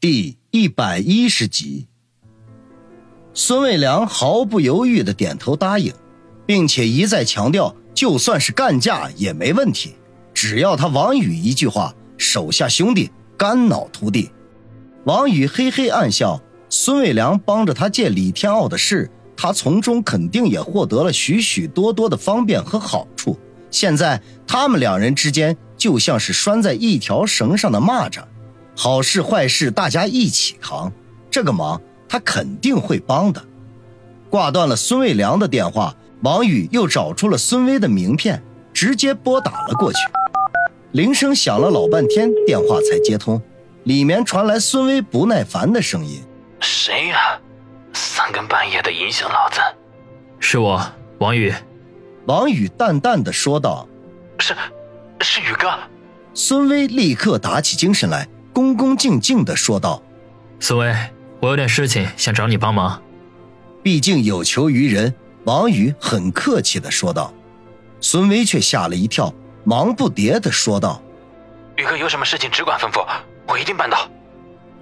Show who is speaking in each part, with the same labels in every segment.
Speaker 1: 第一百一十集，孙卫良毫不犹豫的点头答应，并且一再强调，就算是干架也没问题，只要他王宇一句话，手下兄弟肝脑涂地。王宇嘿嘿暗笑，孙卫良帮着他借李天傲的事，他从中肯定也获得了许许多多的方便和好处。现在他们两人之间就像是拴在一条绳上的蚂蚱。好事坏事，大家一起扛。这个忙他肯定会帮的。挂断了孙卫良的电话，王宇又找出了孙威的名片，直接拨打了过去。铃声响了老半天，电话才接通，里面传来孙威不耐烦的声音：“
Speaker 2: 谁呀？三更半夜的影响老子。”“
Speaker 3: 是我，王宇。”
Speaker 1: 王宇淡淡的说道。
Speaker 2: “是，是宇哥。”
Speaker 1: 孙威立刻打起精神来。恭恭敬敬的说道：“
Speaker 3: 孙威，我有点事情想找你帮忙。
Speaker 1: 毕竟有求于人。”王宇很客气的说道。孙威却吓了一跳，忙不迭的说道：“
Speaker 2: 宇哥有什么事情只管吩咐，我一定办到。”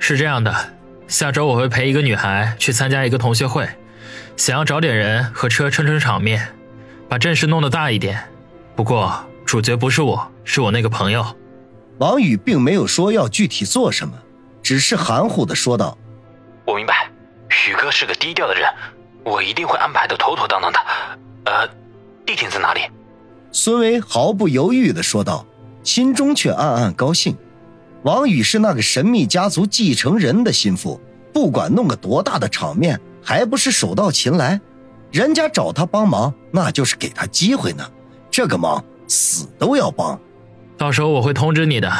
Speaker 3: 是这样的，下周我会陪一个女孩去参加一个同学会，想要找点人和车撑撑场面，把阵势弄得大一点。不过主角不是我，是我那个朋友。
Speaker 1: 王宇并没有说要具体做什么，只是含糊的说道：“
Speaker 2: 我明白，宇哥是个低调的人，我一定会安排的妥妥当当的。呃，地点在哪里？”
Speaker 1: 孙维毫不犹豫的说道，心中却暗暗高兴。王宇是那个神秘家族继承人的心腹，不管弄个多大的场面，还不是手到擒来？人家找他帮忙，那就是给他机会呢。这个忙，死都要帮。
Speaker 3: 到时候我会通知你的，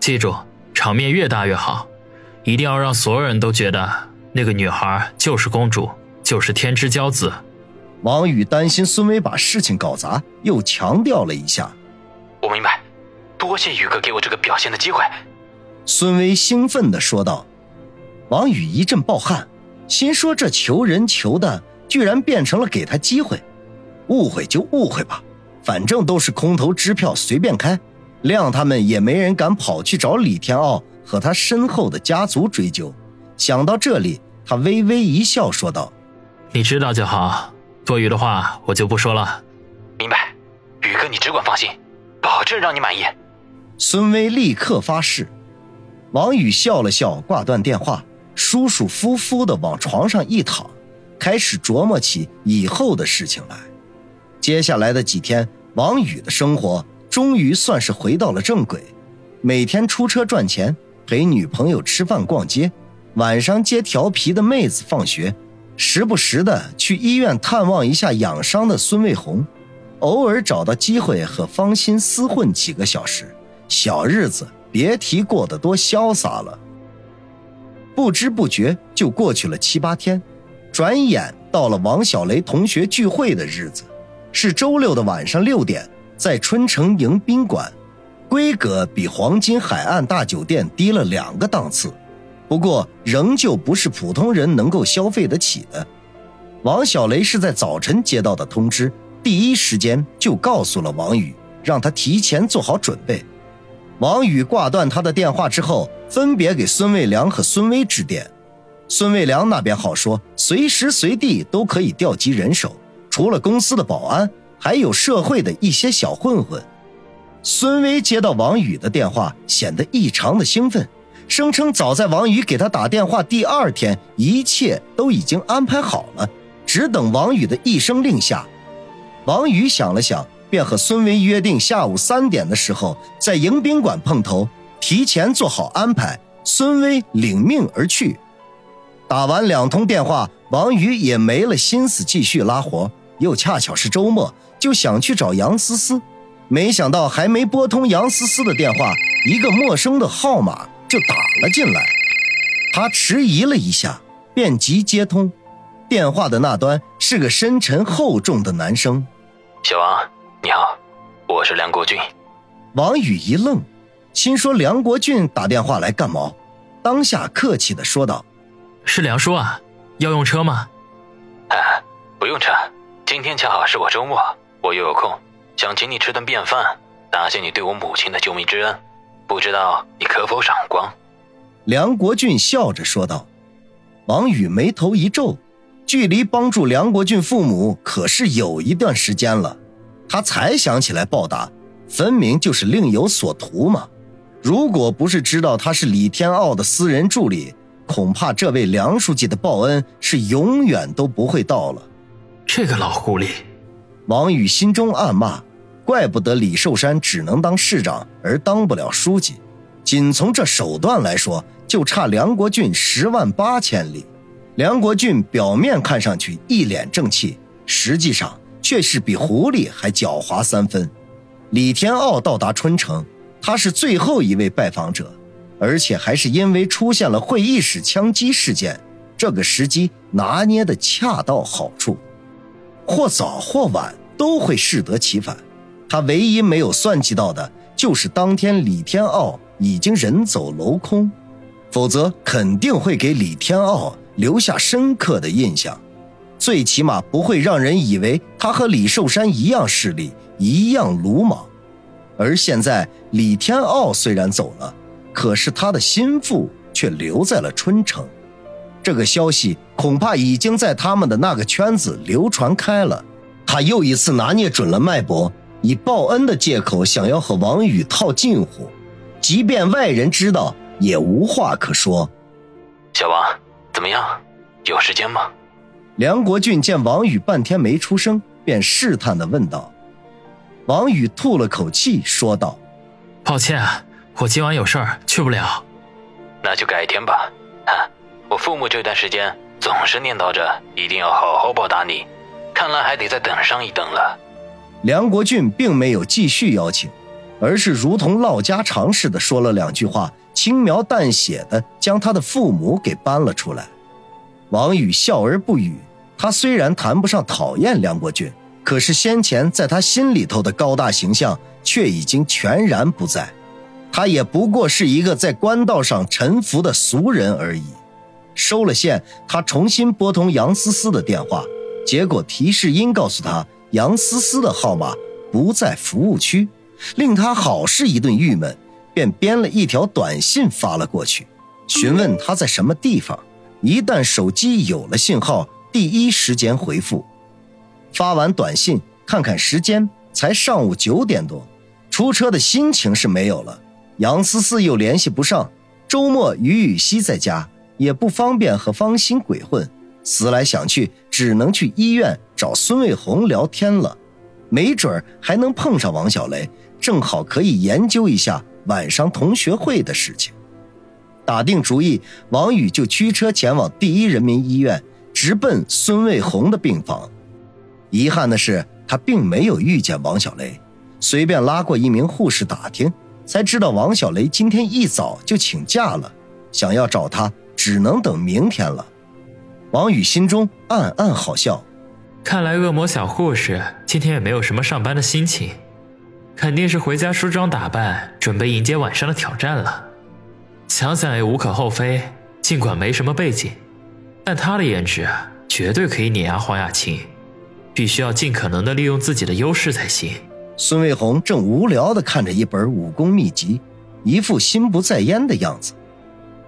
Speaker 3: 记住，场面越大越好，一定要让所有人都觉得那个女孩就是公主，就是天之骄子。
Speaker 1: 王宇担心孙威把事情搞砸，又强调了一下：“
Speaker 2: 我明白，多谢宇哥给我这个表现的机会。”
Speaker 1: 孙威兴奋地说道。王宇一阵暴汗，心说这求人求的，居然变成了给他机会，误会就误会吧。反正都是空头支票，随便开，谅他们也没人敢跑去找李天傲和他身后的家族追究。想到这里，他微微一笑，说道：“
Speaker 3: 你知道就好，多余的话我就不说了。”
Speaker 2: 明白，宇哥，你只管放心，保证让你满意。
Speaker 1: 孙威立刻发誓。王宇笑了笑，挂断电话，舒舒服服的往床上一躺，开始琢磨起以后的事情来。接下来的几天，王宇的生活终于算是回到了正轨，每天出车赚钱，陪女朋友吃饭逛街，晚上接调皮的妹子放学，时不时的去医院探望一下养伤的孙卫红，偶尔找到机会和方心厮混几个小时，小日子别提过得多潇洒了。不知不觉就过去了七八天，转眼到了王小雷同学聚会的日子。是周六的晚上六点，在春城迎宾馆，规格比黄金海岸大酒店低了两个档次，不过仍旧不是普通人能够消费得起的。王小雷是在早晨接到的通知，第一时间就告诉了王宇，让他提前做好准备。王宇挂断他的电话之后，分别给孙卫良和孙威致电。孙卫良那边好说，随时随地都可以调集人手。除了公司的保安，还有社会的一些小混混。孙威接到王宇的电话，显得异常的兴奋，声称早在王宇给他打电话第二天，一切都已经安排好了，只等王宇的一声令下。王宇想了想，便和孙威约定下午三点的时候在迎宾馆碰头，提前做好安排。孙威领命而去。打完两通电话，王宇也没了心思继续拉活。又恰巧是周末，就想去找杨思思，没想到还没拨通杨思思的电话，一个陌生的号码就打了进来。他迟疑了一下，便即接通。电话的那端是个深沉厚重的男声：“
Speaker 2: 小王，你好，我是梁国俊。”
Speaker 1: 王宇一愣，心说梁国俊打电话来干嘛？当下客气的说道：“
Speaker 3: 是梁叔啊，要用车吗？”“
Speaker 2: 啊，不用车。”今天恰好是我周末，我又有空，想请你吃顿便饭，答谢你对我母亲的救命之恩，不知道你可否赏光？
Speaker 1: 梁国俊笑着说道。王宇眉头一皱，距离帮助梁国俊父母可是有一段时间了，他才想起来报答，分明就是另有所图嘛。如果不是知道他是李天傲的私人助理，恐怕这位梁书记的报恩是永远都不会到了。
Speaker 3: 这个老狐狸，
Speaker 1: 王宇心中暗骂：怪不得李寿山只能当市长而当不了书记，仅从这手段来说。就差梁国俊十万八千里。梁国俊表面看上去一脸正气，实际上却是比狐狸还狡猾三分。李天傲到达春城，他是最后一位拜访者，而且还是因为出现了会议室枪击事件，这个时机拿捏的恰到好处，或早或晚都会适得其反。他唯一没有算计到的就是当天李天傲已经人走楼空。否则肯定会给李天傲留下深刻的印象，最起码不会让人以为他和李寿山一样势利，一样鲁莽。而现在李天傲虽然走了，可是他的心腹却留在了春城，这个消息恐怕已经在他们的那个圈子流传开了。他又一次拿捏准了脉搏，以报恩的借口想要和王宇套近乎，即便外人知道。也无话可说。
Speaker 2: 小王，怎么样？有时间吗？
Speaker 1: 梁国俊见王宇半天没出声，便试探的问道。王宇吐了口气，说道：“
Speaker 3: 抱歉，我今晚有事儿，去不了。
Speaker 2: 那就改天吧。我父母这段时间总是念叨着一定要好好报答你，看来还得再等上一等了。”
Speaker 1: 梁国俊并没有继续邀请，而是如同唠家常似的说了两句话。轻描淡写的将他的父母给搬了出来，王宇笑而不语。他虽然谈不上讨厌梁国俊，可是先前在他心里头的高大形象却已经全然不在。他也不过是一个在官道上沉浮的俗人而已。收了线，他重新拨通杨思思的电话，结果提示音告诉他杨思思的号码不在服务区，令他好是一顿郁闷。便编了一条短信发了过去，询问他在什么地方。一旦手机有了信号，第一时间回复。发完短信，看看时间，才上午九点多，出车的心情是没有了。杨思思又联系不上，周末于雨溪在家，也不方便和方心鬼混。思来想去，只能去医院找孙卫红聊天了，没准还能碰上王小雷，正好可以研究一下。晚上同学会的事情，打定主意，王宇就驱车前往第一人民医院，直奔孙卫红的病房。遗憾的是，他并没有遇见王小雷。随便拉过一名护士打听，才知道王小雷今天一早就请假了，想要找他只能等明天了。王宇心中暗暗好笑，
Speaker 3: 看来恶魔小护士今天也没有什么上班的心情。肯定是回家梳妆打扮，准备迎接晚上的挑战了。想想也无可厚非，尽管没什么背景，但她的颜值绝对可以碾压黄雅琴。必须要尽可能的利用自己的优势才行。
Speaker 1: 孙卫红正无聊的看着一本武功秘籍，一副心不在焉的样子。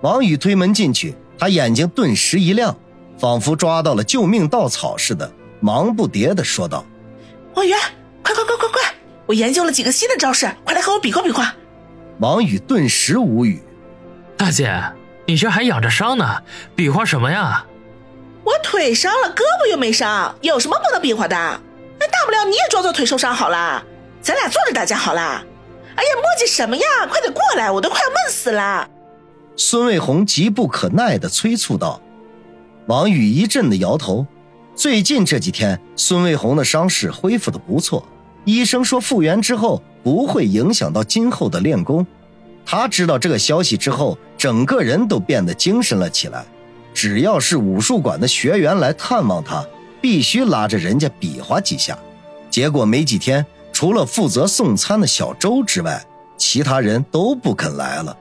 Speaker 1: 王宇推门进去，他眼睛顿时一亮，仿佛抓到了救命稻草似的，忙不迭的说道：“
Speaker 4: 王宇，快快快快快！”我研究了几个新的招式，快来和我比划比划。
Speaker 1: 王宇顿时无语：“
Speaker 3: 大姐，你这还养着伤呢，比划什么呀？”“
Speaker 4: 我腿伤了，胳膊又没伤，有什么不能比划的？那大不了你也装作腿受伤好了，咱俩坐着打架好了。”“哎呀，磨叽什么呀？快点过来，我都快要闷死了。”
Speaker 1: 孙卫红急不可耐地催促道。王宇一阵的摇头。最近这几天，孙卫红的伤势恢复的不错。医生说复原之后不会影响到今后的练功。他知道这个消息之后，整个人都变得精神了起来。只要是武术馆的学员来探望他，必须拉着人家比划几下。结果没几天，除了负责送餐的小周之外，其他人都不肯来了。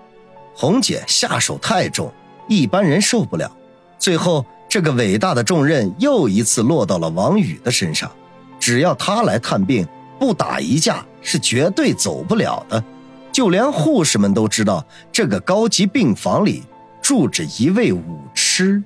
Speaker 1: 红姐下手太重，一般人受不了。最后，这个伟大的重任又一次落到了王宇的身上。只要他来探病。不打一架是绝对走不了的，就连护士们都知道，这个高级病房里住着一位武痴。